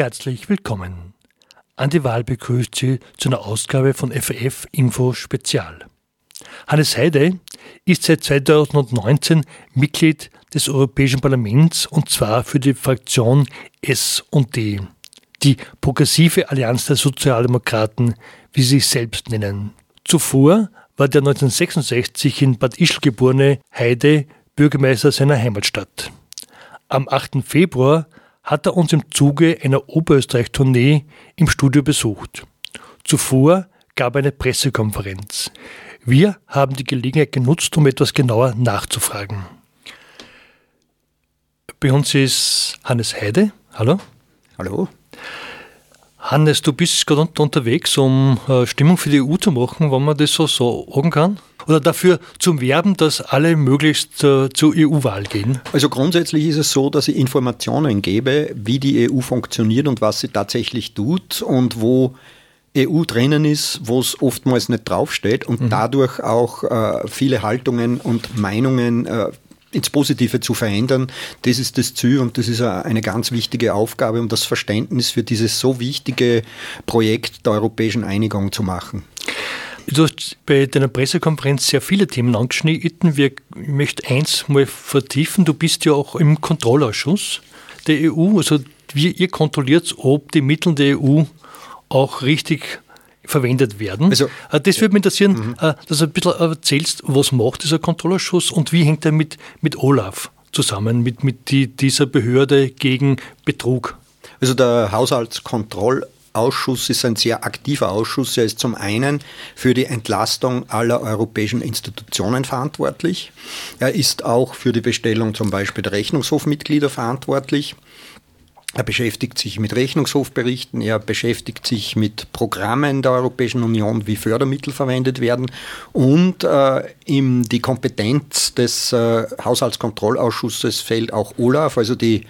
Herzlich willkommen. Andi Wahl begrüßt Sie zu einer Ausgabe von FAF Info Spezial. Hannes Heide ist seit 2019 Mitglied des Europäischen Parlaments und zwar für die Fraktion S&D, die Progressive Allianz der Sozialdemokraten, wie sie sich selbst nennen. Zuvor war der 1966 in Bad Ischl geborene Heide Bürgermeister seiner Heimatstadt. Am 8. Februar hat er uns im Zuge einer Oberösterreich-Tournee im Studio besucht. Zuvor gab er eine Pressekonferenz. Wir haben die Gelegenheit genutzt, um etwas genauer nachzufragen. Bei uns ist Hannes Heide. Hallo. Hallo. Hannes, du bist gerade unterwegs, um äh, Stimmung für die EU zu machen, wenn man das so sagen kann? Oder dafür zum Werben, dass alle möglichst äh, zur EU-Wahl gehen? Also grundsätzlich ist es so, dass ich Informationen gebe, wie die EU funktioniert und was sie tatsächlich tut und wo EU drinnen ist, wo es oftmals nicht draufsteht und mhm. dadurch auch äh, viele Haltungen und Meinungen äh, ins Positive zu verändern. Das ist das Ziel und das ist eine ganz wichtige Aufgabe, um das Verständnis für dieses so wichtige Projekt der europäischen Einigung zu machen. Du hast bei deiner Pressekonferenz sehr viele Themen angeschnitten. Wir, ich möchte eins mal vertiefen. Du bist ja auch im Kontrollausschuss der EU. Also wie ihr kontrolliert, ob die Mittel der EU auch richtig verwendet werden. Also, äh, das würde mich interessieren, mhm. Äh, dass du ein bisschen erzählst, was macht dieser Kontrollausschuss und wie hängt er mit, mit Olaf zusammen, mit, mit die, dieser Behörde gegen Betrug? Also der Haushaltskontrollausschuss ist ein sehr aktiver Ausschuss. Er ist zum einen für die Entlastung aller europäischen Institutionen verantwortlich. Er ist auch für die Bestellung zum Beispiel der Rechnungshofmitglieder verantwortlich. Er beschäftigt sich mit Rechnungshofberichten, er beschäftigt sich mit Programmen der Europäischen Union, wie Fördermittel verwendet werden und äh, in die Kompetenz des äh, Haushaltskontrollausschusses fällt auch Olaf, also die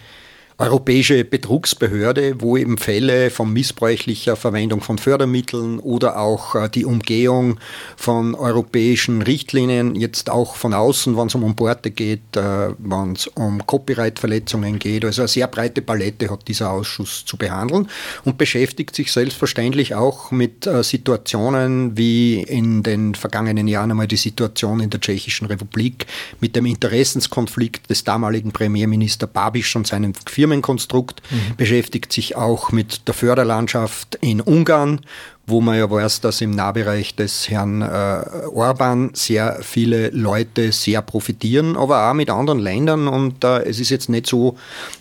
europäische Betrugsbehörde, wo eben Fälle von missbräuchlicher Verwendung von Fördermitteln oder auch äh, die Umgehung von europäischen Richtlinien, jetzt auch von außen, wenn es um Importe geht, äh, wenn es um Copyright-Verletzungen geht. Also eine sehr breite Palette hat dieser Ausschuss zu behandeln und beschäftigt sich selbstverständlich auch mit äh, Situationen wie in den vergangenen Jahren einmal die Situation in der Tschechischen Republik mit dem Interessenskonflikt des damaligen Premierminister Babiš und seinem Firmen Firmenkonstrukt, mhm. beschäftigt sich auch mit der Förderlandschaft in Ungarn, wo man ja weiß, dass im Nahbereich des Herrn äh, Orban sehr viele Leute sehr profitieren, aber auch mit anderen Ländern. Und äh, es ist jetzt nicht so,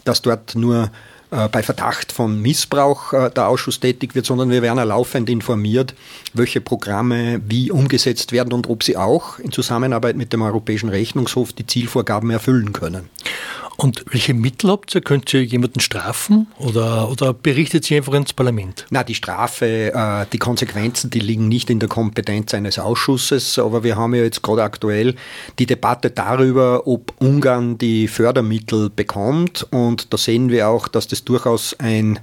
dass dort nur äh, bei Verdacht von Missbrauch äh, der Ausschuss tätig wird, sondern wir werden laufend informiert, welche Programme wie umgesetzt werden und ob sie auch in Zusammenarbeit mit dem Europäischen Rechnungshof die Zielvorgaben erfüllen können. Und welche Mittel habt ihr? Könnt ihr jemanden strafen oder, oder berichtet ihr einfach ins Parlament? Na, die Strafe, äh, die Konsequenzen, die liegen nicht in der Kompetenz eines Ausschusses, aber wir haben ja jetzt gerade aktuell die Debatte darüber, ob Ungarn die Fördermittel bekommt und da sehen wir auch, dass das durchaus ein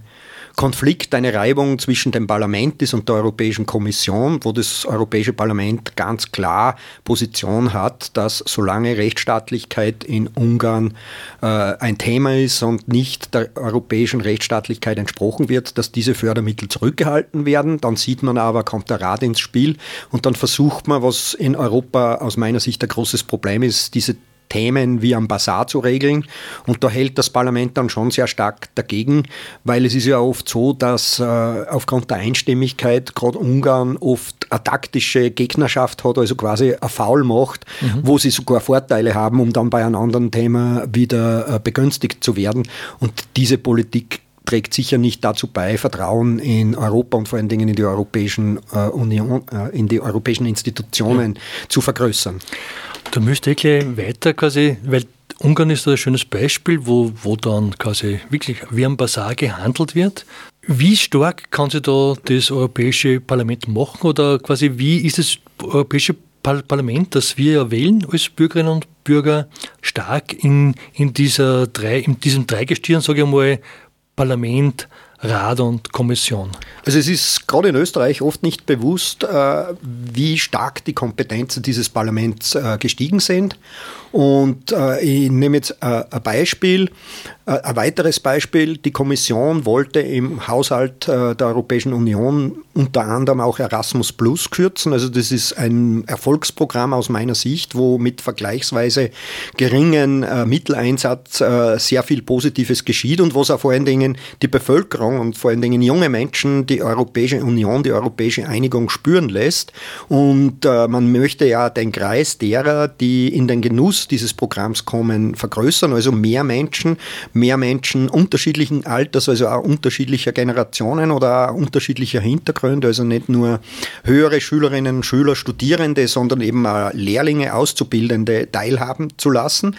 Konflikt, eine Reibung zwischen dem Parlament ist und der Europäischen Kommission, wo das Europäische Parlament ganz klar Position hat, dass solange Rechtsstaatlichkeit in Ungarn äh, ein Thema ist und nicht der europäischen Rechtsstaatlichkeit entsprochen wird, dass diese Fördermittel zurückgehalten werden. Dann sieht man aber, kommt der Rat ins Spiel und dann versucht man, was in Europa aus meiner Sicht ein großes Problem ist, diese Themen wie am Bazar zu regeln. Und da hält das Parlament dann schon sehr stark dagegen, weil es ist ja oft so, dass äh, aufgrund der Einstimmigkeit gerade Ungarn oft eine taktische Gegnerschaft hat, also quasi eine Foul macht, mhm. wo sie sogar Vorteile haben, um dann bei einem anderen Thema wieder äh, begünstigt zu werden. Und diese Politik trägt sicher nicht dazu bei, Vertrauen in Europa und vor allen Dingen in die europäischen äh, Union, äh, in die europäischen Institutionen ja. zu vergrößern. Da müsste ich gleich weiter quasi, weil Ungarn ist ein schönes Beispiel, wo, wo dann quasi wirklich wie am Basar gehandelt wird. Wie stark kann sich da das Europäische Parlament machen oder quasi wie ist das Europäische Parlament, das wir ja wählen als Bürgerinnen und Bürger, stark in, in, dieser drei, in diesem Dreigestirn, sage ich mal, Parlament, Rat und Kommission? Also es ist gerade in Österreich oft nicht bewusst, äh, wie stark die Kompetenzen dieses Parlaments äh, gestiegen sind. Und äh, ich nehme jetzt ein Beispiel, ein weiteres Beispiel. Die Kommission wollte im Haushalt der Europäischen Union unter anderem auch Erasmus Plus kürzen. Also das ist ein Erfolgsprogramm aus meiner Sicht, wo mit vergleichsweise geringen Mitteleinsatz sehr viel Positives geschieht und was auch vor allen Dingen die Bevölkerung und vor allen Dingen junge Menschen die Europäische Union, die europäische Einigung spüren lässt. Und äh, man möchte ja den Kreis derer, die in den Genuss dieses Programms kommen, vergrößern. Also mehr Menschen, mehr Menschen unterschiedlichen Alters, also auch unterschiedlicher Generationen oder auch unterschiedlicher Hintergründe. Also nicht nur höhere Schülerinnen, Schüler, Studierende, sondern eben auch Lehrlinge, Auszubildende teilhaben zu lassen.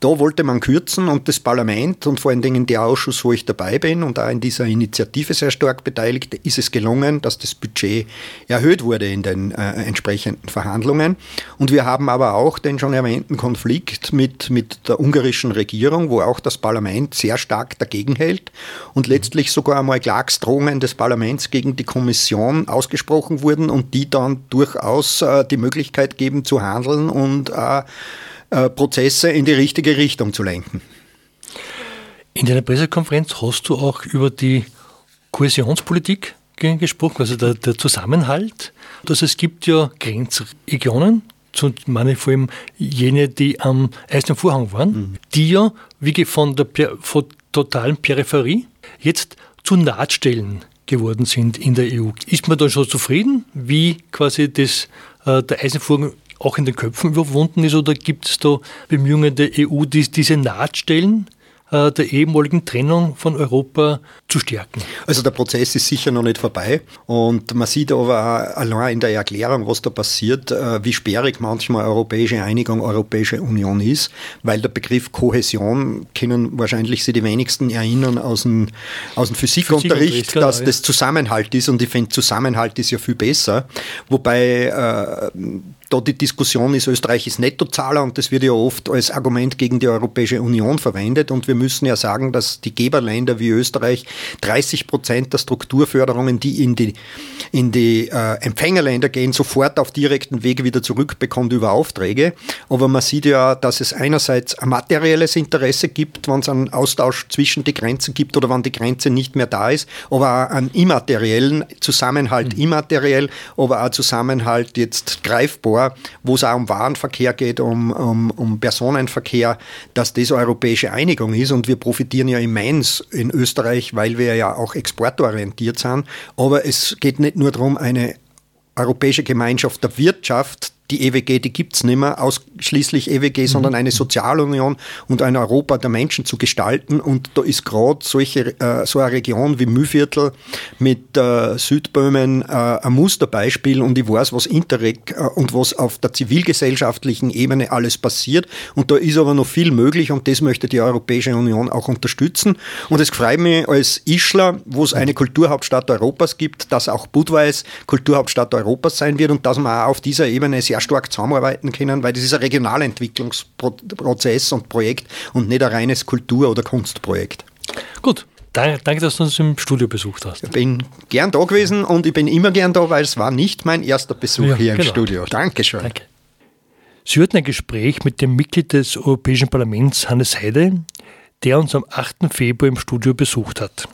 Da wollte man kürzen und das Parlament und vor allen Dingen der Ausschuss, wo ich dabei bin und auch in dieser Initiative sehr stark beteiligt, ist es gelungen, dass das Budget erhöht wurde in den äh, entsprechenden Verhandlungen. Und wir haben aber auch den schon erwähnten Konflikt mit, mit der ungarischen Regierung, wo auch das Parlament sehr stark dagegen hält und letztlich sogar einmal Klagsdrohungen des Parlaments gegen die Kommission ausgesprochen wurden und die dann durchaus äh, die Möglichkeit geben zu handeln und äh, Prozesse in die richtige Richtung zu lenken. In deiner Pressekonferenz hast du auch über die Kohäsionspolitik gesprochen, also der, der Zusammenhalt. Dass es gibt ja Grenzregionen, meine vor allem jene, die am Eisernen Vorhang waren, mhm. die ja wie von der von totalen Peripherie jetzt zu Nahtstellen geworden sind in der EU. Ist man da schon zufrieden, wie quasi das, äh, der Eisenvorhang auch in den Köpfen überwunden ist oder gibt es da Bemühungen der EU, die, diese Nahtstellen äh, der ehemaligen Trennung von Europa zu stärken. Also der Prozess ist sicher noch nicht vorbei. Und man sieht aber allein in der Erklärung, was da passiert, äh, wie sperrig manchmal europäische Einigung, Europäische Union ist, weil der Begriff Kohäsion kennen wahrscheinlich sie die wenigsten erinnern aus dem, aus dem Physikunterricht, Physik dass das Zusammenhalt ist. Und ich finde Zusammenhalt ist ja viel besser, wobei äh, da die Diskussion ist, Österreich ist Nettozahler und das wird ja oft als Argument gegen die Europäische Union verwendet. Und wir müssen ja sagen, dass die Geberländer wie Österreich 30 Prozent der Strukturförderungen, die in die, in die äh, Empfängerländer gehen, sofort auf direkten Wege wieder zurückbekommt über Aufträge. Aber man sieht ja, dass es einerseits ein materielles Interesse gibt, wenn es einen Austausch zwischen die Grenzen gibt oder wenn die Grenze nicht mehr da ist, aber auch einen immateriellen Zusammenhalt mhm. immateriell, aber auch Zusammenhalt jetzt greifbar wo es auch um Warenverkehr geht, um, um, um Personenverkehr, dass das europäische Einigung ist. Und wir profitieren ja immens in Österreich, weil wir ja auch exportorientiert sind. Aber es geht nicht nur darum, eine europäische Gemeinschaft der Wirtschaft die EWG, die gibt es nicht mehr, ausschließlich EWG, mhm. sondern eine Sozialunion und ein Europa der Menschen zu gestalten. Und da ist gerade solche, äh, so eine Region wie Mühlviertel mit äh, Südböhmen äh, ein Musterbeispiel und ich weiß, was Interreg äh, und was auf der zivilgesellschaftlichen Ebene alles passiert. Und da ist aber noch viel möglich und das möchte die Europäische Union auch unterstützen. Und es freut mich als Ischler, wo es eine Kulturhauptstadt Europas gibt, dass auch Budweis Kulturhauptstadt Europas sein wird und dass man auch auf dieser Ebene sehr sehr stark zusammenarbeiten können, weil das ist ein Regionalentwicklungsprozess und Projekt und nicht ein reines Kultur- oder Kunstprojekt. Gut, Danke, dass du uns im Studio besucht hast. Ich bin gern da gewesen und ich bin immer gern da, weil es war nicht mein erster Besuch ja, hier genau. im Studio. Dankeschön. Danke. Sie hörten ein Gespräch mit dem Mitglied des Europäischen Parlaments Hannes Heide, der uns am 8. Februar im Studio besucht hat.